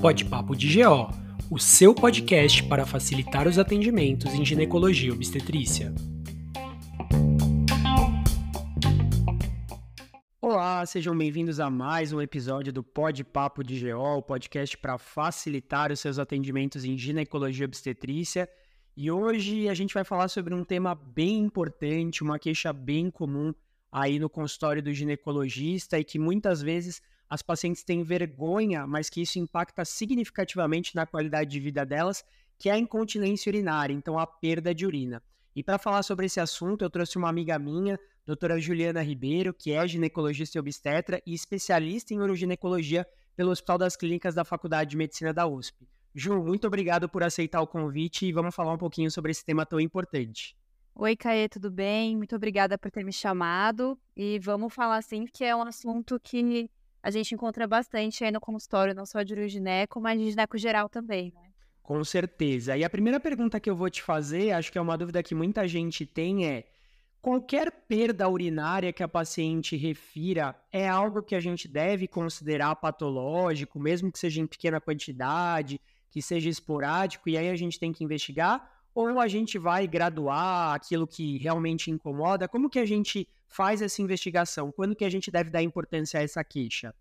Pode Papo de GO, o seu podcast para facilitar os atendimentos em ginecologia e obstetrícia. Olá, sejam bem-vindos a mais um episódio do Pod Papo de GO, o podcast para facilitar os seus atendimentos em ginecologia e obstetrícia. E hoje a gente vai falar sobre um tema bem importante, uma queixa bem comum aí no consultório do ginecologista e que muitas vezes as pacientes têm vergonha, mas que isso impacta significativamente na qualidade de vida delas, que é a incontinência urinária, então a perda de urina. E para falar sobre esse assunto, eu trouxe uma amiga minha, doutora Juliana Ribeiro, que é ginecologista e obstetra e especialista em uroginecologia pelo Hospital das Clínicas da Faculdade de Medicina da USP. Ju, muito obrigado por aceitar o convite e vamos falar um pouquinho sobre esse tema tão importante. Oi, Caê, tudo bem? Muito obrigada por ter me chamado. E vamos falar assim que é um assunto que a gente encontra bastante aí no consultório, não só de urogineco, mas de gineco geral também, né? Com certeza. E a primeira pergunta que eu vou te fazer, acho que é uma dúvida que muita gente tem é: qualquer perda urinária que a paciente refira é algo que a gente deve considerar patológico, mesmo que seja em pequena quantidade, que seja esporádico, e aí a gente tem que investigar? Ou a gente vai graduar aquilo que realmente incomoda? Como que a gente faz essa investigação? Quando que a gente deve dar importância a essa queixa?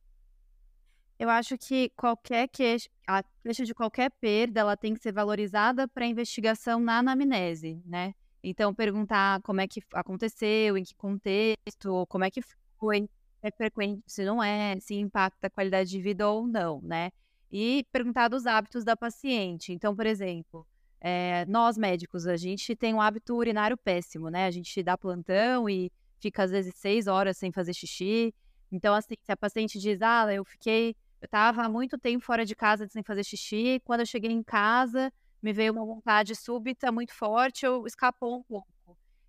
Eu acho que qualquer queixa, a queixa de qualquer perda, ela tem que ser valorizada para investigação na anamnese, né? Então, perguntar como é que aconteceu, em que contexto, como é que foi, é frequente, se não é, se impacta a qualidade de vida ou não, né? E perguntar dos hábitos da paciente. Então, por exemplo, é, nós médicos, a gente tem um hábito urinário péssimo, né? A gente dá plantão e fica às vezes seis horas sem fazer xixi. Então, assim, se a paciente diz, ah, eu fiquei, eu tava há muito tempo fora de casa sem fazer xixi, quando eu cheguei em casa, me veio uma vontade súbita muito forte, eu escapou um pouco.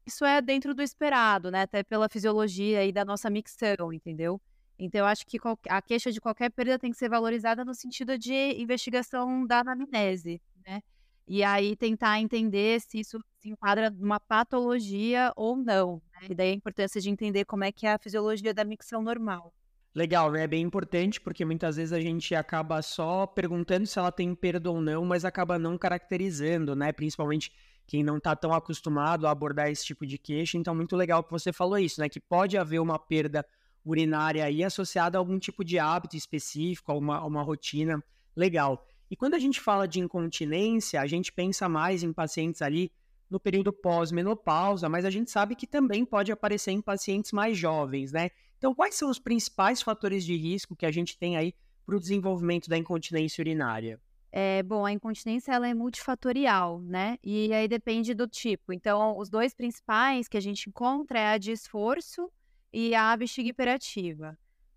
Isso é dentro do esperado, né? Até pela fisiologia e da nossa micção, entendeu? Então, eu acho que a queixa de qualquer perda tem que ser valorizada no sentido de investigação da anamnese, né? E aí tentar entender se isso se enquadra numa patologia ou não. Né? E daí a importância de entender como é que é a fisiologia da micção normal. Legal, né? É bem importante porque muitas vezes a gente acaba só perguntando se ela tem perda ou não, mas acaba não caracterizando, né? Principalmente quem não está tão acostumado a abordar esse tipo de queixa. Então, muito legal que você falou isso, né? Que pode haver uma perda urinária aí associada a algum tipo de hábito específico, a uma, a uma rotina legal. E quando a gente fala de incontinência, a gente pensa mais em pacientes ali no período pós-menopausa, mas a gente sabe que também pode aparecer em pacientes mais jovens, né? Então, quais são os principais fatores de risco que a gente tem aí para o desenvolvimento da incontinência urinária? É, bom, a incontinência ela é multifatorial, né? E aí depende do tipo. Então, os dois principais que a gente encontra é a de esforço e a bexiga hiperativa.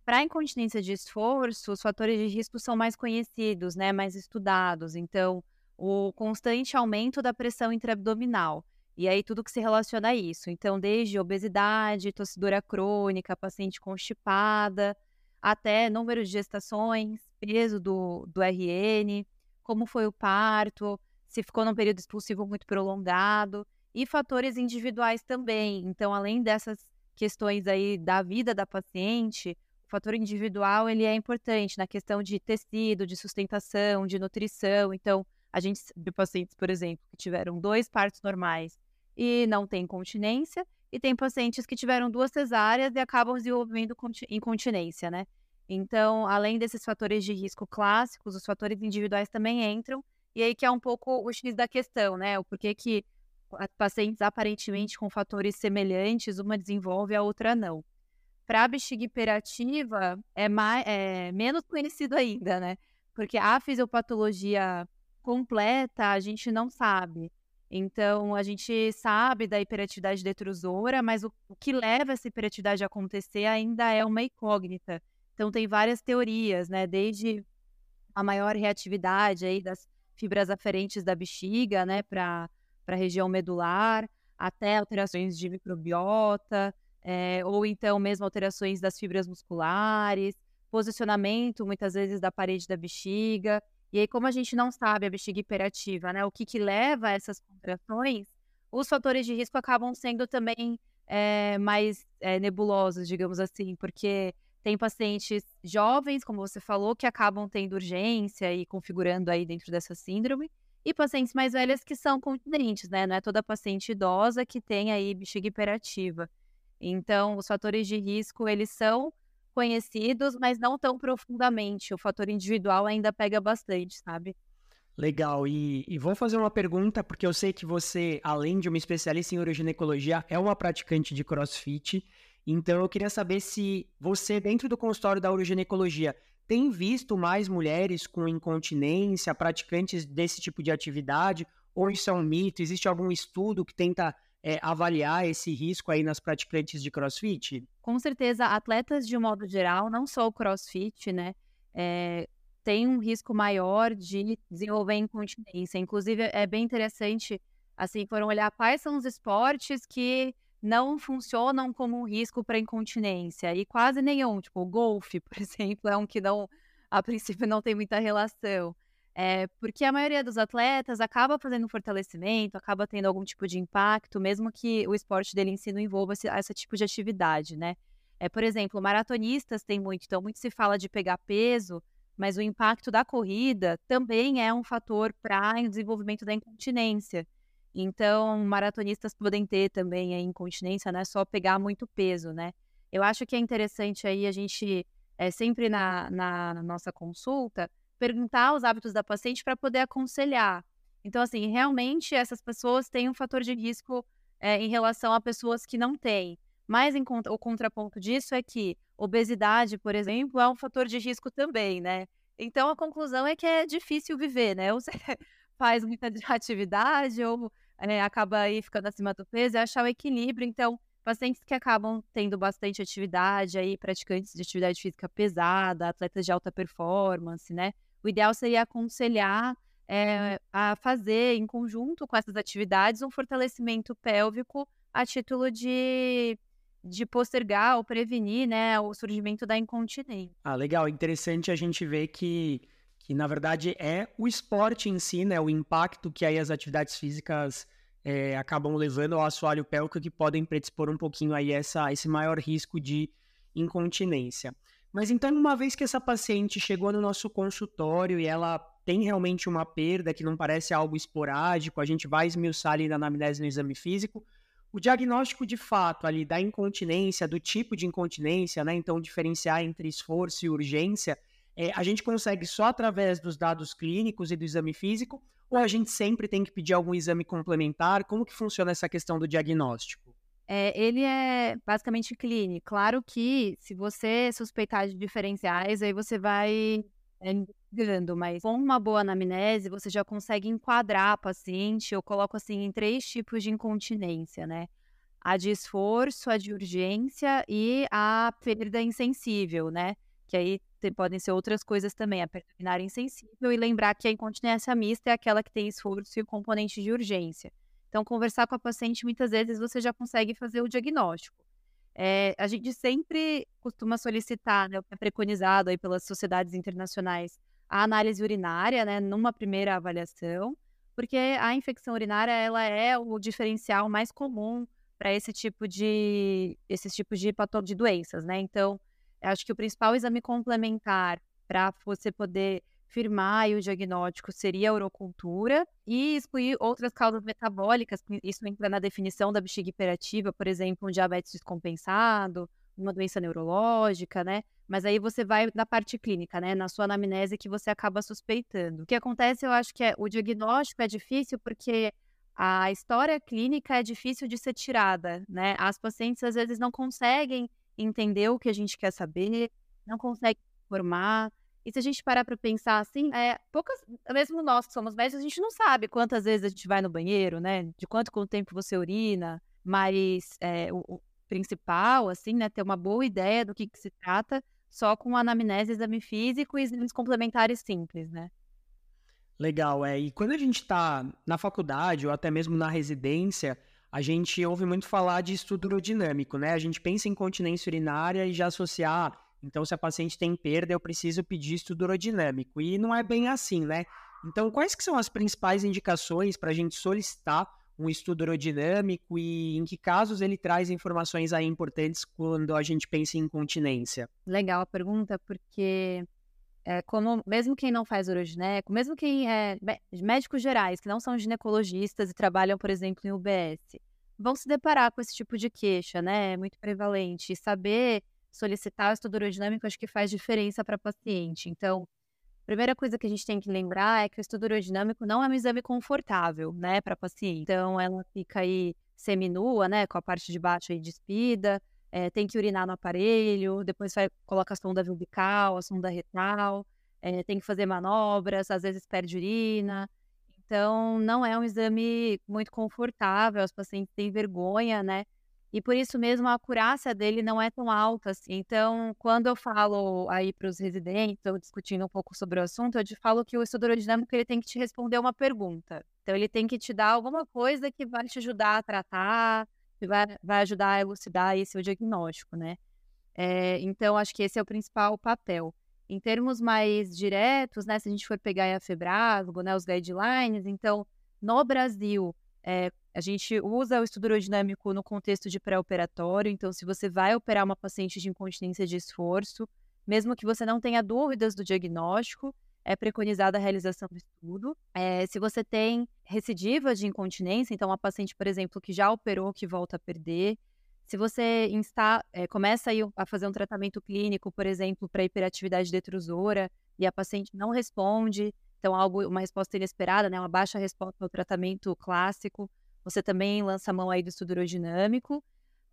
Para a incontinência de esforço, os fatores de risco são mais conhecidos, né, mais estudados. Então, o constante aumento da pressão intraabdominal. E aí, tudo que se relaciona a isso. Então, desde obesidade, tossidura crônica, paciente constipada, até número de gestações, peso do, do RN, como foi o parto, se ficou num período expulsivo muito prolongado, e fatores individuais também. Então, além dessas questões aí da vida da paciente, o fator individual ele é importante na questão de tecido, de sustentação, de nutrição. Então, a gente viu pacientes, por exemplo, que tiveram dois partos normais e não tem continência, e tem pacientes que tiveram duas cesáreas e acabam desenvolvendo incontinência, né? Então, além desses fatores de risco clássicos, os fatores individuais também entram, e aí que é um pouco o X da questão, né? O porquê que pacientes aparentemente com fatores semelhantes, uma desenvolve, a outra não para a bexiga hiperativa é, mais, é menos conhecido ainda, né? Porque a fisiopatologia completa a gente não sabe. Então, a gente sabe da hiperatividade detrusora, mas o, o, que leva essa hiperatividade a acontecer ainda é uma incógnita. Então, tem várias teorias, né? Desde a maior reatividade aí das fibras aferentes da bexiga, né, para a região medular, até alterações de microbiota, é, ou então mesmo alterações das fibras musculares, posicionamento muitas vezes da parede da bexiga. E aí, como a gente não sabe a bexiga hiperativa, né, o que, que leva a essas contrações, os fatores de risco acabam sendo também é, mais é, nebulosos, digamos assim, porque tem pacientes jovens, como você falou, que acabam tendo urgência e configurando aí dentro dessa síndrome, e pacientes mais velhas que são continentes, né? Não é toda paciente idosa que tem aí bexiga hiperativa. Então, os fatores de risco, eles são conhecidos, mas não tão profundamente. O fator individual ainda pega bastante, sabe? Legal. E, e, vou fazer uma pergunta, porque eu sei que você, além de uma especialista em uroginecologia, é uma praticante de crossfit. Então, eu queria saber se você, dentro do consultório da uroginecologia, tem visto mais mulheres com incontinência, praticantes desse tipo de atividade, ou isso é um mito? Existe algum estudo que tenta é, avaliar esse risco aí nas praticantes de crossfit? Com certeza, atletas de um modo geral, não só o crossfit, né? É, tem um risco maior de desenvolver incontinência. Inclusive, é bem interessante, assim, foram olhar quais são os esportes que não funcionam como um risco para incontinência. E quase nenhum, tipo, o golfe, por exemplo, é um que não, a princípio não tem muita relação. É, porque a maioria dos atletas acaba fazendo fortalecimento, acaba tendo algum tipo de impacto, mesmo que o esporte dele em si não envolva esse, esse tipo de atividade, né? É, por exemplo, maratonistas tem muito, então muito se fala de pegar peso, mas o impacto da corrida também é um fator para o desenvolvimento da incontinência. Então, maratonistas podem ter também a incontinência, não é só pegar muito peso, né? Eu acho que é interessante aí a gente, é, sempre na, na nossa consulta, perguntar os hábitos da paciente para poder aconselhar. Então, assim, realmente essas pessoas têm um fator de risco é, em relação a pessoas que não têm. Mas em, o contraponto disso é que obesidade, por exemplo, é um fator de risco também, né? Então a conclusão é que é difícil viver, né? Ou você faz muita atividade ou é, acaba aí ficando acima do peso, é achar o equilíbrio. Então, pacientes que acabam tendo bastante atividade, aí praticantes de atividade física pesada, atletas de alta performance, né? O ideal seria aconselhar é, a fazer, em conjunto com essas atividades, um fortalecimento pélvico a título de de postergar ou prevenir, né, o surgimento da incontinência. Ah, legal. Interessante a gente ver que que na verdade é o esporte em si, né? O impacto que aí as atividades físicas é, acabam levando ao assoalho pélvico que podem predispor um pouquinho aí essa, esse maior risco de incontinência. Mas então, uma vez que essa paciente chegou no nosso consultório e ela tem realmente uma perda que não parece algo esporádico, a gente vai esmiuçar ali na anamnese no exame físico, o diagnóstico de fato ali da incontinência, do tipo de incontinência, né? Então, diferenciar entre esforço e urgência, é, a gente consegue só através dos dados clínicos e do exame físico, ou a gente sempre tem que pedir algum exame complementar? Como que funciona essa questão do diagnóstico? É, ele é basicamente clínico. Claro que se você suspeitar de diferenciais, aí você vai é, investigando, mas com uma boa anamnese, você já consegue enquadrar a paciente. Eu coloco assim em três tipos de incontinência, né? A de esforço, a de urgência e a perda insensível, né? Que aí podem ser outras coisas também, a perda insensível, e lembrar que a incontinência mista é aquela que tem esforço e componente de urgência. Então, conversar com a paciente, muitas vezes você já consegue fazer o diagnóstico. É, a gente sempre costuma solicitar, né, é preconizado aí pelas sociedades internacionais, a análise urinária, né, numa primeira avaliação, porque a infecção urinária ela é o diferencial mais comum para esse tipo de esses tipos de de doenças, né? Então, acho que o principal exame complementar para você poder firmar o diagnóstico seria a urocultura e excluir outras causas metabólicas, isso entra na definição da bexiga hiperativa, por exemplo, um diabetes descompensado, uma doença neurológica, né? Mas aí você vai na parte clínica, né? Na sua anamnese que você acaba suspeitando. O que acontece, eu acho que é o diagnóstico é difícil porque a história clínica é difícil de ser tirada, né? As pacientes às vezes não conseguem entender o que a gente quer saber, não conseguem formar. E se a gente parar para pensar assim, é, poucas, mesmo nós que somos médicos, a gente não sabe quantas vezes a gente vai no banheiro, né? De quanto com o tempo você urina, mas é, o, o, principal, assim, né, ter uma boa ideia do que, que se trata, só com anamnese, exame físico e exames complementares simples, né? Legal, é. E quando a gente está na faculdade ou até mesmo na residência, a gente ouve muito falar de estudo urodinâmico, né? A gente pensa em continência urinária e já associar, então se a paciente tem perda, eu preciso pedir estudo urodinâmico. E não é bem assim, né? Então, quais que são as principais indicações para a gente solicitar um estudo aerodinâmico e em que casos ele traz informações aí importantes quando a gente pensa em incontinência? Legal a pergunta, porque é, como mesmo quem não faz urogineco, mesmo quem é médicos gerais, que não são ginecologistas e trabalham, por exemplo, em UBS, vão se deparar com esse tipo de queixa, né? É muito prevalente. E saber solicitar o estudo urodinâmico acho que faz diferença para paciente. Então, primeira coisa que a gente tem que lembrar é que o estudo urodinâmico não é um exame confortável, né, para paciente. Então, ela fica aí seminua, né, com a parte de baixo aí despida, é, tem que urinar no aparelho, depois vai, coloca a sonda umbilical, a sonda retal, é, tem que fazer manobras, às vezes perde urina. Então, não é um exame muito confortável, os pacientes têm vergonha, né, e por isso mesmo a acurácia dele não é tão alta assim. Então, quando eu falo aí para os residentes, ou discutindo um pouco sobre o assunto, eu te falo que o estudo aerodinâmico ele tem que te responder uma pergunta. Então, ele tem que te dar alguma coisa que vai te ajudar a tratar, que vai, vai ajudar a elucidar esse o diagnóstico, né? É, então, acho que esse é o principal papel. Em termos mais diretos, né, se a gente for pegar a Febrasgo, né, os guidelines, então, no Brasil, é, a gente usa o estudo aerodinâmico no contexto de pré-operatório, então se você vai operar uma paciente de incontinência de esforço, mesmo que você não tenha dúvidas do diagnóstico, é preconizada a realização do estudo. É, se você tem recidiva de incontinência, então uma paciente, por exemplo, que já operou, que volta a perder, se você insta, é, começa a fazer um tratamento clínico, por exemplo, para hiperatividade detrusora, e a paciente não responde, então algo, uma resposta inesperada, né, uma baixa resposta ao tratamento clássico, você também lança a mão aí do estudo urodinâmico,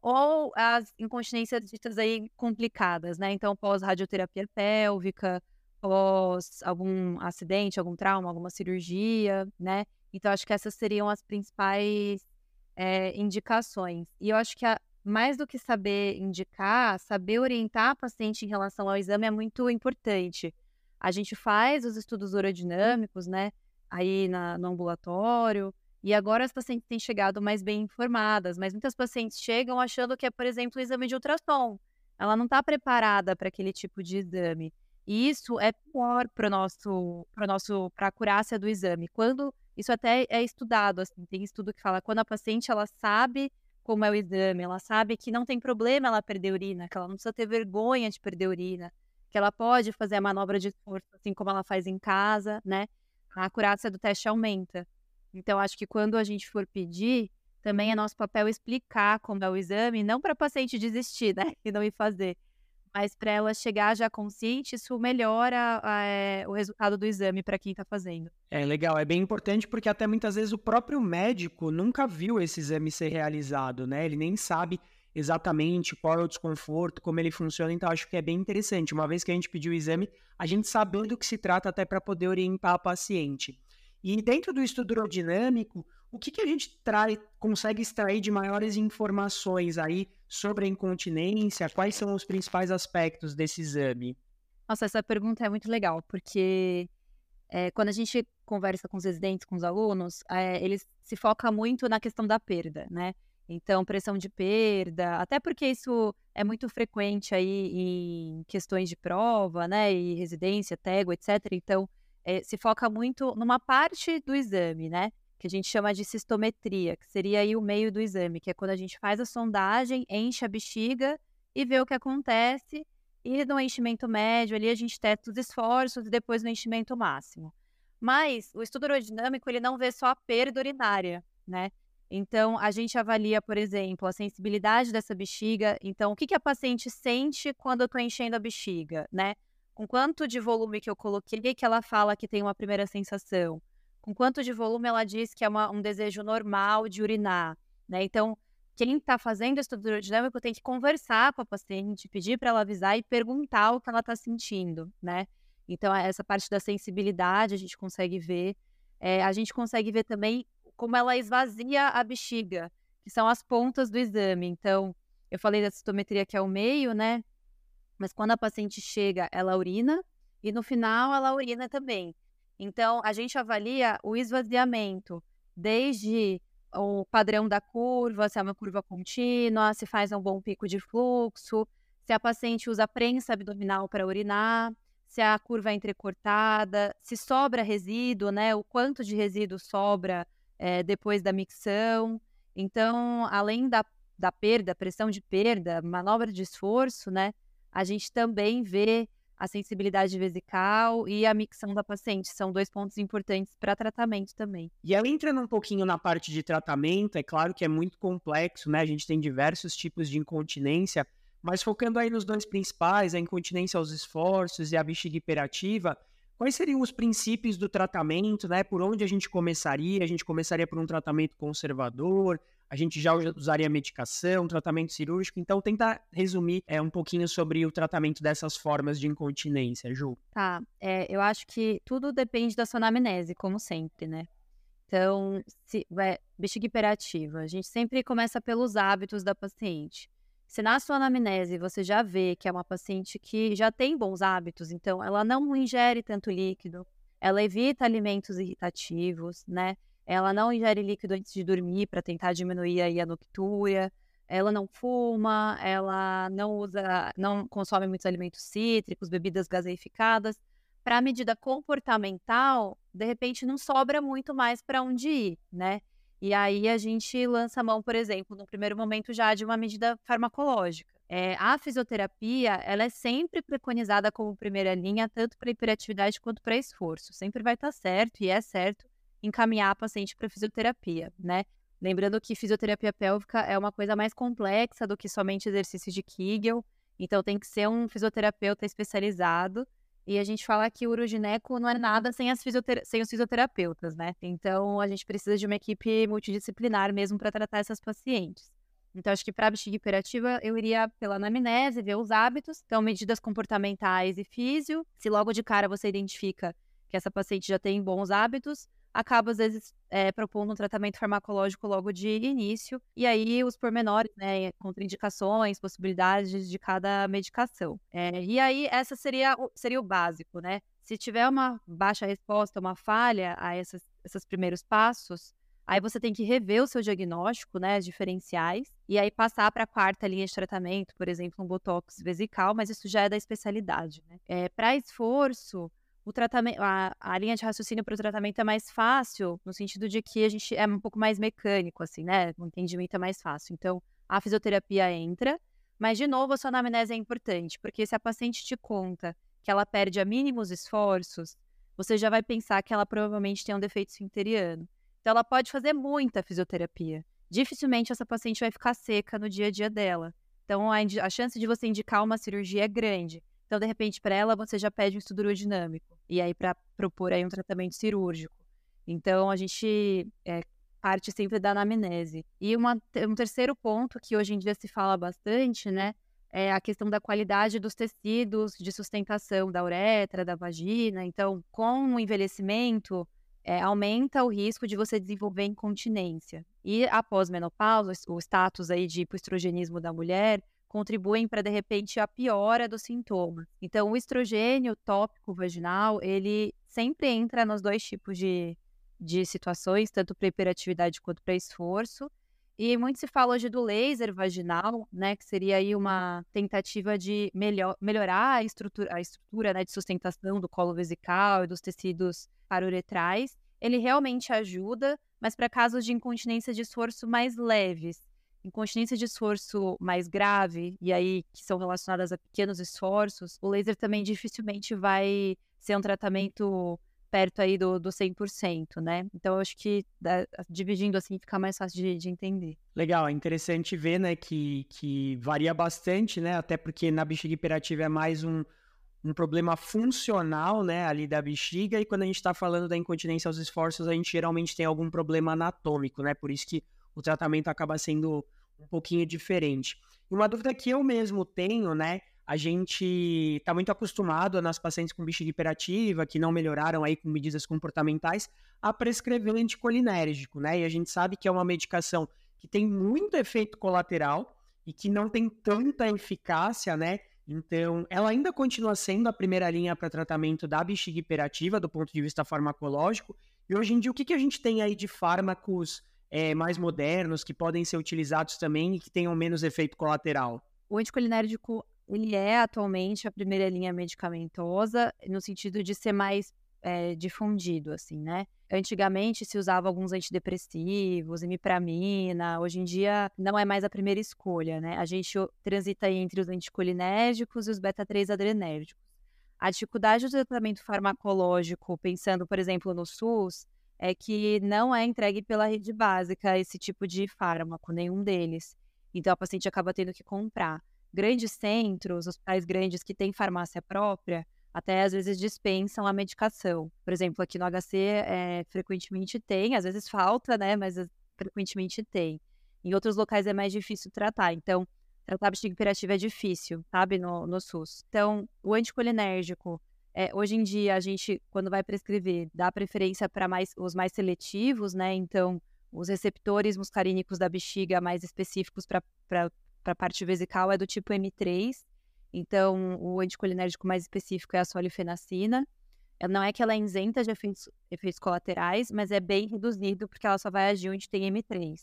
ou as incontinências ditas aí complicadas, né? Então, pós radioterapia pélvica, pós algum acidente, algum trauma, alguma cirurgia, né? Então, acho que essas seriam as principais é, indicações. E eu acho que a, mais do que saber indicar, saber orientar a paciente em relação ao exame é muito importante. A gente faz os estudos urodinâmicos, né? Aí na, no ambulatório, e agora as pacientes têm chegado mais bem informadas, mas muitas pacientes chegam achando que é, por exemplo, o exame de ultrassom. Ela não está preparada para aquele tipo de exame. E isso é pior para nosso, para nosso, para a acurácia do exame. Quando isso até é estudado, assim, tem estudo que fala quando a paciente ela sabe como é o exame, ela sabe que não tem problema ela perder urina, que ela não precisa ter vergonha de perder urina, que ela pode fazer a manobra de esforço assim como ela faz em casa, né? A acurácia do teste aumenta. Então, acho que quando a gente for pedir, também é nosso papel explicar como é o exame, não para a paciente desistir, né, e não ir fazer, mas para ela chegar já consciente, isso melhora é, o resultado do exame para quem está fazendo. É legal, é bem importante porque até muitas vezes o próprio médico nunca viu esse exame ser realizado, né? Ele nem sabe exatamente qual é o desconforto, como ele funciona, então acho que é bem interessante. Uma vez que a gente pediu o exame, a gente saber do que se trata até para poder orientar a paciente. E dentro do estudo aerodinâmico, o que, que a gente trai, consegue extrair de maiores informações aí sobre a incontinência? Quais são os principais aspectos desse exame? Nossa, essa pergunta é muito legal, porque é, quando a gente conversa com os residentes, com os alunos, é, eles se focam muito na questão da perda, né? Então, pressão de perda, até porque isso é muito frequente aí em questões de prova, né? E residência, tego, etc. Então, é, se foca muito numa parte do exame, né? Que a gente chama de cistometria, que seria aí o meio do exame, que é quando a gente faz a sondagem, enche a bexiga e vê o que acontece. E no enchimento médio ali a gente testa os esforços e depois no enchimento máximo. Mas o estudo aerodinâmico ele não vê só a perda urinária, né? Então, a gente avalia, por exemplo, a sensibilidade dessa bexiga. Então, o que, que a paciente sente quando eu estou enchendo a bexiga, né? Com quanto de volume que eu coloquei que ela fala que tem uma primeira sensação, com quanto de volume ela diz que é uma, um desejo normal de urinar, né? Então, quem está fazendo estudo aerodinâmico tem que conversar com a paciente, pedir para ela avisar e perguntar o que ela está sentindo, né? Então, essa parte da sensibilidade a gente consegue ver. É, a gente consegue ver também como ela esvazia a bexiga, que são as pontas do exame. Então, eu falei da citometria que é o meio, né? Mas quando a paciente chega, ela urina e no final ela urina também. Então, a gente avalia o esvaziamento, desde o padrão da curva, se é uma curva contínua, se faz um bom pico de fluxo, se a paciente usa prensa abdominal para urinar, se a curva é entrecortada, se sobra resíduo, né? O quanto de resíduo sobra é, depois da micção. Então, além da, da perda, pressão de perda, manobra de esforço, né? A gente também vê a sensibilidade vesical e a micção da paciente. São dois pontos importantes para tratamento também. E ela entrando um pouquinho na parte de tratamento, é claro que é muito complexo, né? A gente tem diversos tipos de incontinência, mas focando aí nos dois principais, a incontinência aos esforços e a bexiga hiperativa, quais seriam os princípios do tratamento, né? Por onde a gente começaria? A gente começaria por um tratamento conservador, a gente já usaria medicação, tratamento cirúrgico. Então, tentar resumir é, um pouquinho sobre o tratamento dessas formas de incontinência, Ju. Tá, é, eu acho que tudo depende da sua anamnese, como sempre, né? Então, se, é, bexiga hiperativa, a gente sempre começa pelos hábitos da paciente. Se na sua anamnese você já vê que é uma paciente que já tem bons hábitos, então ela não ingere tanto líquido, ela evita alimentos irritativos, né? Ela não ingere líquido antes de dormir para tentar diminuir aí a noctúria. Ela não fuma, ela não usa, não consome muitos alimentos cítricos, bebidas gaseificadas. Para a medida comportamental, de repente não sobra muito mais para onde ir, né? E aí a gente lança a mão, por exemplo, no primeiro momento já de uma medida farmacológica. É, a fisioterapia, ela é sempre preconizada como primeira linha, tanto para hiperatividade quanto para esforço. Sempre vai estar tá certo, e é certo, encaminhar a paciente para fisioterapia, né? Lembrando que fisioterapia pélvica é uma coisa mais complexa do que somente exercícios de Kegel, então tem que ser um fisioterapeuta especializado. E a gente fala que o urogineco não é nada sem, as fisiotera sem os fisioterapeutas, né? Então a gente precisa de uma equipe multidisciplinar mesmo para tratar essas pacientes. Então, acho que para a bexiga hiperativa, eu iria pela anamnese, ver os hábitos, então medidas comportamentais e físio. Se logo de cara você identifica que essa paciente já tem bons hábitos, acaba, às vezes, é, propondo um tratamento farmacológico logo de início, e aí os pormenores, né, contraindicações, possibilidades de cada medicação. É, e aí, essa seria, seria o básico, né? Se tiver uma baixa resposta, uma falha a esses, esses primeiros passos, Aí você tem que rever o seu diagnóstico, né, diferenciais, e aí passar para a quarta linha de tratamento, por exemplo, um botox vesical, mas isso já é da especialidade. Né? É, para esforço, o tratamento, a, a linha de raciocínio para o tratamento é mais fácil, no sentido de que a gente é um pouco mais mecânico, assim, né? O entendimento é mais fácil. Então, a fisioterapia entra, mas, de novo, a sua anamnese é importante, porque se a paciente te conta que ela perde a mínimos esforços, você já vai pensar que ela provavelmente tem um defeito esfinteriano. Então, ela pode fazer muita fisioterapia. Dificilmente essa paciente vai ficar seca no dia a dia dela. Então, a, a chance de você indicar uma cirurgia é grande. Então, de repente, para ela, você já pede um estudo urodinâmico. E aí, para propor aí um tratamento cirúrgico. Então, a gente é, parte sempre da anamnese. E uma, um terceiro ponto que hoje em dia se fala bastante, né? É a questão da qualidade dos tecidos de sustentação da uretra, da vagina. Então, com o envelhecimento, é, aumenta o risco de você desenvolver incontinência. E após menopausa, o status aí de hipoestrogenismo da mulher contribuem para, de repente, a piora dos sintomas. Então, o estrogênio tópico vaginal, ele sempre entra nos dois tipos de, de situações, tanto para hiperatividade quanto para esforço. E muito se fala hoje do laser vaginal, né, que seria aí uma tentativa de melhor, melhorar a estrutura, a estrutura né, de sustentação do colo vesical e dos tecidos paruretrais. Ele realmente ajuda, mas para casos de incontinência de esforço mais leves, incontinência de esforço mais grave, e aí que são relacionadas a pequenos esforços, o laser também dificilmente vai ser um tratamento perto aí do, do 100%, né? Então, acho que dividindo assim fica mais fácil de, de, entender. Legal, é interessante ver, né, que, que varia bastante, né? Até porque na bexiga hiperativa é mais um, um problema funcional, né, ali da bexiga, e quando a gente está falando da incontinência aos esforços, a gente geralmente tem algum problema anatômico, né? Por isso que o tratamento acaba sendo um pouquinho diferente. E uma dúvida que eu mesmo tenho, né? A gente está muito acostumado nas pacientes com bexiga hiperativa, que não melhoraram aí com medidas comportamentais, a prescrever anticolinérgico, né? E a gente sabe que é uma medicação que tem muito efeito colateral e que não tem tanta eficácia, né? Então, ela ainda continua sendo a primeira linha para tratamento da bexiga hiperativa do ponto de vista farmacológico. E hoje em dia, o que, que a gente tem aí de fármacos é, mais modernos que podem ser utilizados também e que tenham menos efeito colateral? O anticolinérgico ele é atualmente a primeira linha medicamentosa no sentido de ser mais é, difundido, assim, né? Antigamente se usava alguns antidepressivos, imipramina, hoje em dia não é mais a primeira escolha, né? A gente transita entre os anticolinérgicos e os beta-3 adrenérgicos. A dificuldade do tratamento farmacológico, pensando, por exemplo, no SUS, é que não é entregue pela rede básica esse tipo de fármaco, nenhum deles. Então a paciente acaba tendo que comprar. Grandes centros, hospitais grandes que têm farmácia própria, até às vezes dispensam a medicação. Por exemplo, aqui no HC é, frequentemente tem, às vezes falta, né? Mas frequentemente tem. Em outros locais é mais difícil tratar. Então, tratar bexiga hiperativa é difícil, sabe, no, no SUS. Então, o anticolinérgico, é, hoje em dia, a gente, quando vai prescrever, dá preferência para mais, os mais seletivos, né? Então, os receptores muscarínicos da bexiga mais específicos para a parte vesical é do tipo M3. Então, o anticolinérgico mais específico é a solifenacina. Não é que ela é isenta de efeitos, efeitos colaterais, mas é bem reduzido porque ela só vai agir onde tem M3.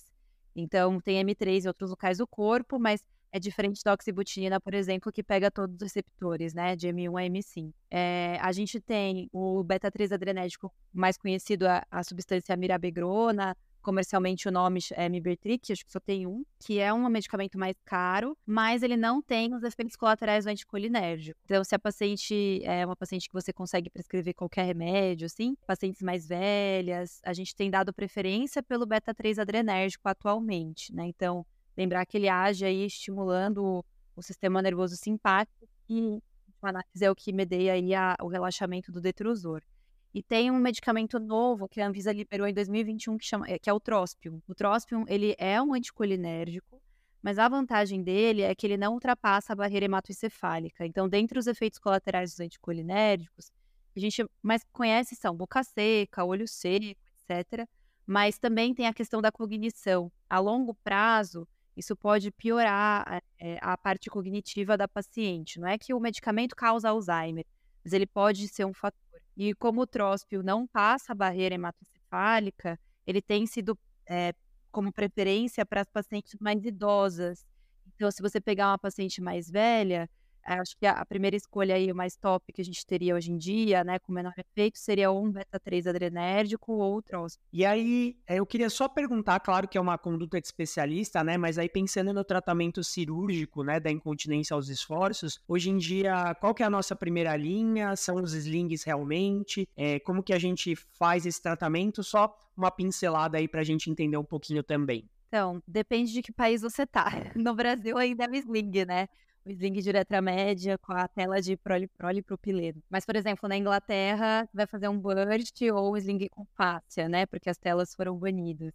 Então, tem M3 em outros locais do corpo, mas é diferente da oxibutinina, por exemplo, que pega todos os receptores, né, de M1 a M5. É, a gente tem o beta-3 adrenérgico, mais conhecido, a, a substância mirabegrona, comercialmente o nome é Mibertriq, acho que só tem um, que é um medicamento mais caro, mas ele não tem os efeitos colaterais do anticolinérgico. Então, se a paciente é uma paciente que você consegue prescrever qualquer remédio, assim, pacientes mais velhas, a gente tem dado preferência pelo beta-3 adrenérgico atualmente, né? Então, lembrar que ele age aí estimulando o sistema nervoso simpático e a análise é o que medeia aí a, o relaxamento do detrusor. E tem um medicamento novo que a Anvisa liberou em 2021 que, chama, que é o Trospium. O Trospium, ele é um anticolinérgico, mas a vantagem dele é que ele não ultrapassa a barreira hematoencefálica. Então, dentre os efeitos colaterais dos anticolinérgicos, a gente mais conhece são boca seca, olho seco, etc. Mas também tem a questão da cognição. A longo prazo, isso pode piorar é, a parte cognitiva da paciente. Não é que o medicamento causa Alzheimer, mas ele pode ser um fator. E como o tróspio não passa a barreira hematocefálica, ele tem sido é, como preferência para as pacientes mais idosas. Então, se você pegar uma paciente mais velha, acho que a primeira escolha aí, o mais top que a gente teria hoje em dia, né, com menor efeito, seria ou um beta-3 adrenérgico ou o. E aí, eh, eu queria só perguntar, claro que é uma conduta de especialista, né, mas aí pensando no tratamento cirúrgico, né, da incontinência aos esforços, hoje em dia, qual que é a nossa primeira linha? São os slings realmente? É, como que a gente faz esse tratamento? Só uma pincelada aí para a gente entender um pouquinho também. Então, depende de que país você tá. No Brasil ainda é sling, né? O sling de letra média com a tela de polipropileno. Mas, por exemplo, na Inglaterra, vai fazer um burst ou um sling com fáscia, né? Porque as telas foram banidas.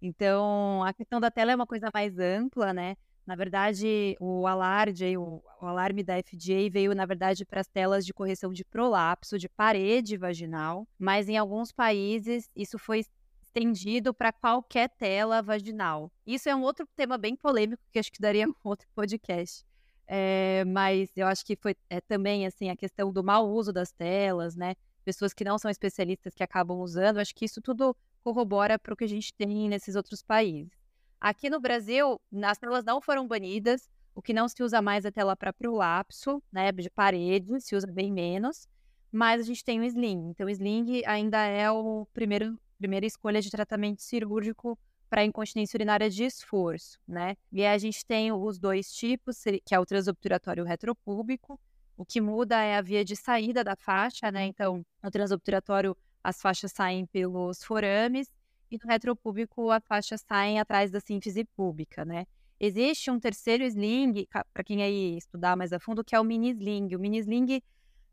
Então, a questão da tela é uma coisa mais ampla, né? Na verdade, o alarde, o, o alarme da FDA veio, na verdade, para as telas de correção de prolapso, de parede vaginal, mas em alguns países isso foi estendido para qualquer tela vaginal. Isso é um outro tema bem polêmico que acho que daria um outro podcast. É, mas eu acho que foi é, também assim a questão do mau uso das telas, né? Pessoas que não são especialistas que acabam usando, acho que isso tudo corrobora para o que a gente tem nesses outros países. Aqui no Brasil, as telas não foram banidas, o que não se usa mais é tela para prolapso, né, de parede, se usa bem menos, mas a gente tem o sling. Então, o sling ainda é o primeiro primeira escolha de tratamento cirúrgico para incontinência urinária de esforço, né? E aí a gente tem os dois tipos, que é o transobturatório retropúbico. O que muda é a via de saída da faixa, né? Então, no transobturatório as faixas saem pelos forames e no retropúbico as faixas saem atrás da sínfise púbica, né? Existe um terceiro sling, para quem aí estudar mais a fundo, que é o mini sling. O mini sling,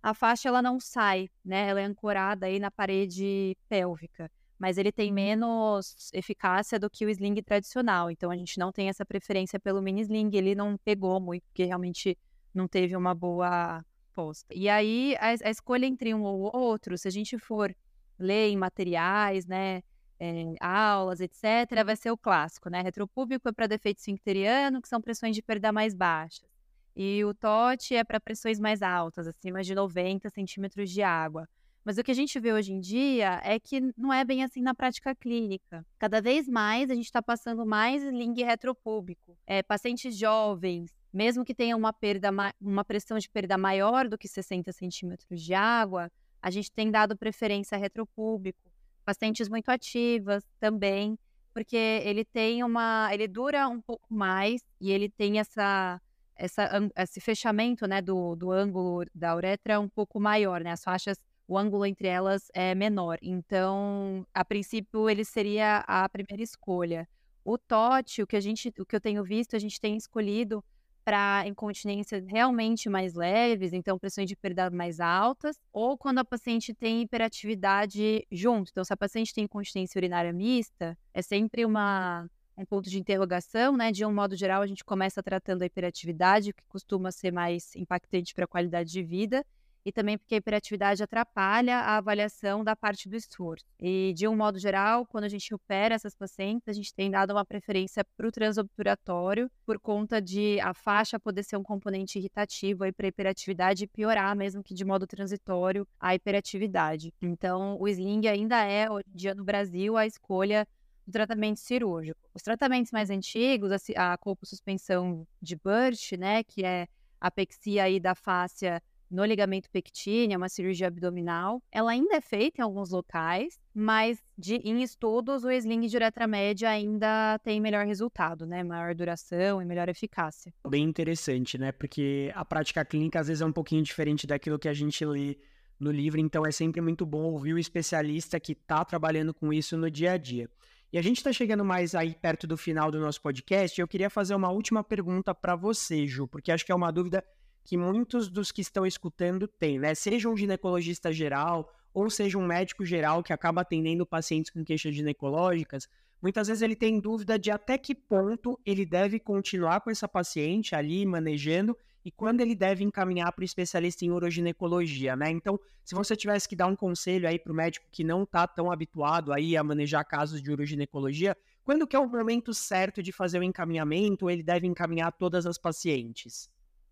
a faixa ela não sai, né? Ela é ancorada aí na parede pélvica mas ele tem uhum. menos eficácia do que o sling tradicional. Então a gente não tem essa preferência pelo mini sling. Ele não pegou muito, porque realmente não teve uma boa posta. E aí a, a escolha entre um ou outro, se a gente for ler em materiais, né, é, aulas, etc., vai ser o clássico, né? Retropúbico é para defeito esfincteriano, que são pressões de perda mais baixas. E o TOT é para pressões mais altas, acima de 90 centímetros de água. Mas o que a gente vê hoje em dia é que não é bem assim na prática clínica. Cada vez mais a gente está passando mais sling retropúbico. É, pacientes jovens, mesmo que tenham uma perda, uma pressão de perda maior do que 60 centímetros de água, a gente tem dado preferência a retropúbico, Pacientes muito ativas também, porque ele tem uma. ele dura um pouco mais e ele tem essa. Essa, esse fechamento né, do, do ângulo da uretra um pouco maior, né? As faixas, o ângulo entre elas é menor. Então, a princípio, ele seria a primeira escolha. O TOT, o que a gente, o que eu tenho visto, a gente tem escolhido para incontinências realmente mais leves, então pressões de perda mais altas, ou quando a paciente tem hiperatividade junto. Então, se a paciente tem incontinência urinária mista, é sempre uma, um ponto de interrogação, né? De um modo geral, a gente começa tratando a hiperatividade, que costuma ser mais impactante para a qualidade de vida, e também porque a hiperatividade atrapalha a avaliação da parte do esforço. E, de um modo geral, quando a gente opera essas pacientes, a gente tem dado uma preferência para o transobturatório, por conta de a faixa poder ser um componente irritativo para a hiperatividade e piorar, mesmo que de modo transitório, a hiperatividade. Então, o sling ainda é, hoje em dia no Brasil, a escolha do tratamento cirúrgico. Os tratamentos mais antigos, a, a suspensão de Burch, né, que é a apexia aí da fáscia no ligamento pectíneo, é uma cirurgia abdominal. Ela ainda é feita em alguns locais, mas de, em estudos o sling de uretra média ainda tem melhor resultado, né? Maior duração e melhor eficácia. Bem interessante, né? Porque a prática clínica às vezes é um pouquinho diferente daquilo que a gente lê no livro, então é sempre muito bom ouvir o especialista que está trabalhando com isso no dia a dia. E a gente está chegando mais aí perto do final do nosso podcast. Eu queria fazer uma última pergunta para você, Ju, porque acho que é uma dúvida que muitos dos que estão escutando têm, né? Seja um ginecologista geral ou seja um médico geral que acaba atendendo pacientes com queixas ginecológicas, muitas vezes ele tem dúvida de até que ponto ele deve continuar com essa paciente ali manejando e quando ele deve encaminhar para o especialista em uroginecologia, né? Então, se você tivesse que dar um conselho aí para o médico que não está tão habituado aí a manejar casos de uroginecologia, quando que é o momento certo de fazer o encaminhamento? Ele deve encaminhar todas as pacientes?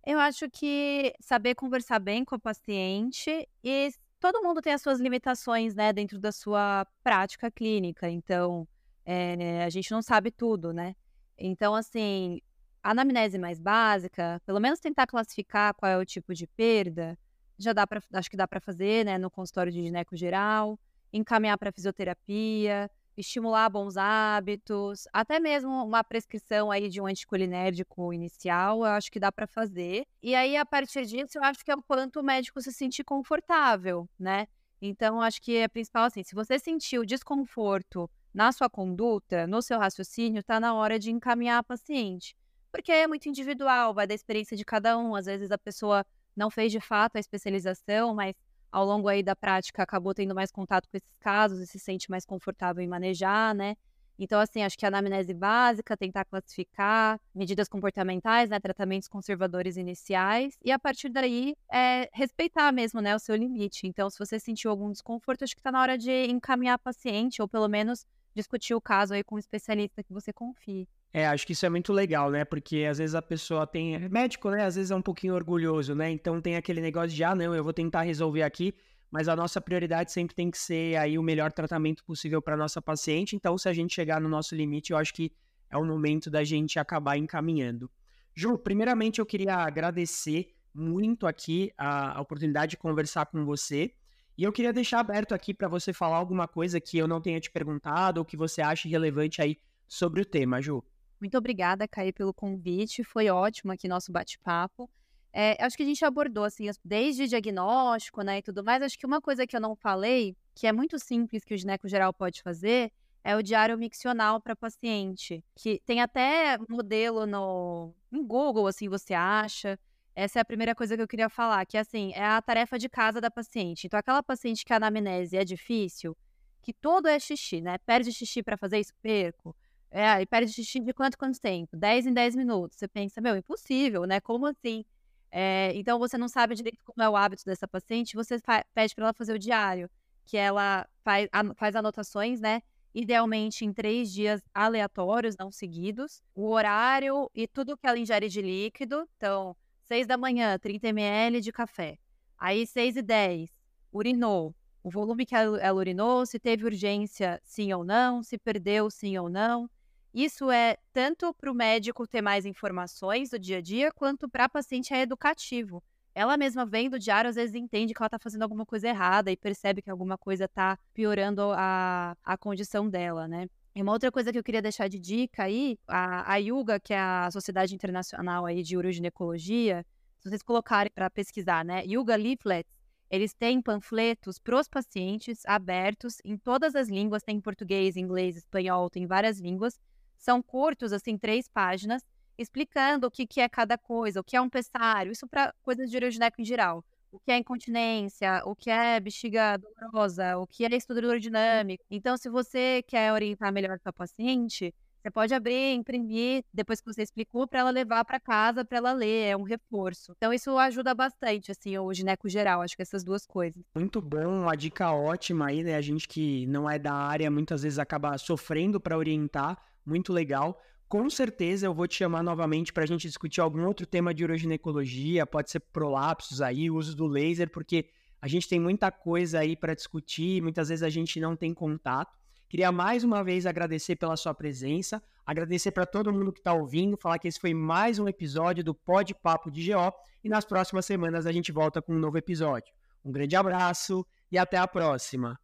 Eu acho que saber conversar bem com a paciente e todo mundo tem as suas limitações, né, dentro da sua prática clínica. Então, é, a gente não sabe tudo, né? Então, assim, a anamnese mais básica, pelo menos tentar classificar qual é o tipo de perda, já dá para, acho que dá para fazer, né, no consultório de gineco geral, encaminhar para fisioterapia, estimular bons hábitos, até mesmo uma prescrição aí de um anticolinérgico inicial, eu acho que dá para fazer. E aí, a partir disso, eu acho que é o quanto o médico se sentir confortável, né? Então, acho que é principal assim, se você sentiu desconforto na sua conduta, no seu raciocínio, está na hora de encaminhar a paciente. Porque é muito individual, vai da experiência de cada um. Às vezes a pessoa não fez de fato a especialização, mas ao longo aí da prática acabou tendo mais contato com esses casos e se sente mais confortável em manejar, né? Então, assim, acho que a anamnese básica, tentar classificar, medidas comportamentais, né, tratamentos conservadores iniciais, e a partir daí, é, respeitar mesmo, né, o seu limite. Então, se você sentiu algum desconforto, acho que está na hora de encaminhar a paciente, ou pelo menos discutir o caso aí com um especialista que você confie. É, acho que isso é muito legal, né? Porque às vezes a pessoa tem. É médico, né? Às vezes é um pouquinho orgulhoso, né? Então tem aquele negócio de, ah, não, eu vou tentar resolver aqui, mas a nossa prioridade sempre tem que ser aí o melhor tratamento possível para nossa paciente. Então, se a gente chegar no nosso limite, eu acho que é o momento da gente acabar encaminhando. Ju, primeiramente eu queria agradecer muito aqui a, a oportunidade de conversar com você. E eu queria deixar aberto aqui para você falar alguma coisa que eu não tenha te perguntado ou que você ache relevante aí sobre o tema, Ju. Muito obrigada, Caí, pelo convite. Foi ótimo aqui nosso bate-papo. É, acho que a gente abordou, assim, desde diagnóstico, né, e tudo mais. Acho que uma coisa que eu não falei, que é muito simples que o gineco geral pode fazer, é o diário miccional para paciente, que tem até modelo no em Google, assim, você acha. Essa é a primeira coisa que eu queria falar, que assim, é a tarefa de casa da paciente. Então, aquela paciente que a anamnese é difícil, que todo é xixi, né? Perde xixi para fazer isso, perco. É, e perde xixi de quanto quanto tempo? 10 em 10 minutos. Você pensa, meu, impossível, né? Como assim? É, então você não sabe direito como é o hábito dessa paciente, você pede para ela fazer o diário, que ela faz, faz anotações, né? Idealmente em três dias aleatórios, não seguidos, o horário e tudo que ela ingere de líquido. Então, 6 da manhã, 30 ml de café. Aí, 6 e 10, urinou. O volume que ela urinou, se teve urgência, sim ou não, se perdeu, sim ou não. Isso é tanto para o médico ter mais informações do dia a dia, quanto para a paciente é educativo. ela mesma vendo o diário, às vezes entende que ela está fazendo alguma coisa errada e percebe que alguma coisa está piorando a, a condição dela, né? E uma outra coisa que eu queria deixar de dica aí, a, a Yuga, que é a Sociedade Internacional aí de Uroginecologia, se vocês colocarem para pesquisar, né? Yuga Leaflets, eles têm panfletos para os pacientes abertos em todas as línguas, tem português, inglês, espanhol, tem várias línguas. São curtos, assim, três páginas, explicando o que, que é cada coisa, o que é um pessário, isso para coisas de urogineco em geral. O que é incontinência, o que é bexiga dolorosa, o que é estudo dinâmico. Então, se você quer orientar melhor sua paciente, você pode abrir, imprimir, depois que você explicou, para ela levar para casa, para ela ler, é um reforço. Então, isso ajuda bastante, assim, o gineco geral, acho que essas duas coisas. Muito bom, uma dica ótima aí, né? A gente que não é da área, muitas vezes acaba sofrendo para orientar, muito legal com certeza eu vou te chamar novamente para a gente discutir algum outro tema de uroginecologia, pode ser prolapsos aí, uso do laser, porque a gente tem muita coisa aí para discutir, muitas vezes a gente não tem contato. Queria mais uma vez agradecer pela sua presença, agradecer para todo mundo que está ouvindo, falar que esse foi mais um episódio do Pod Papo de GO e nas próximas semanas a gente volta com um novo episódio. Um grande abraço e até a próxima.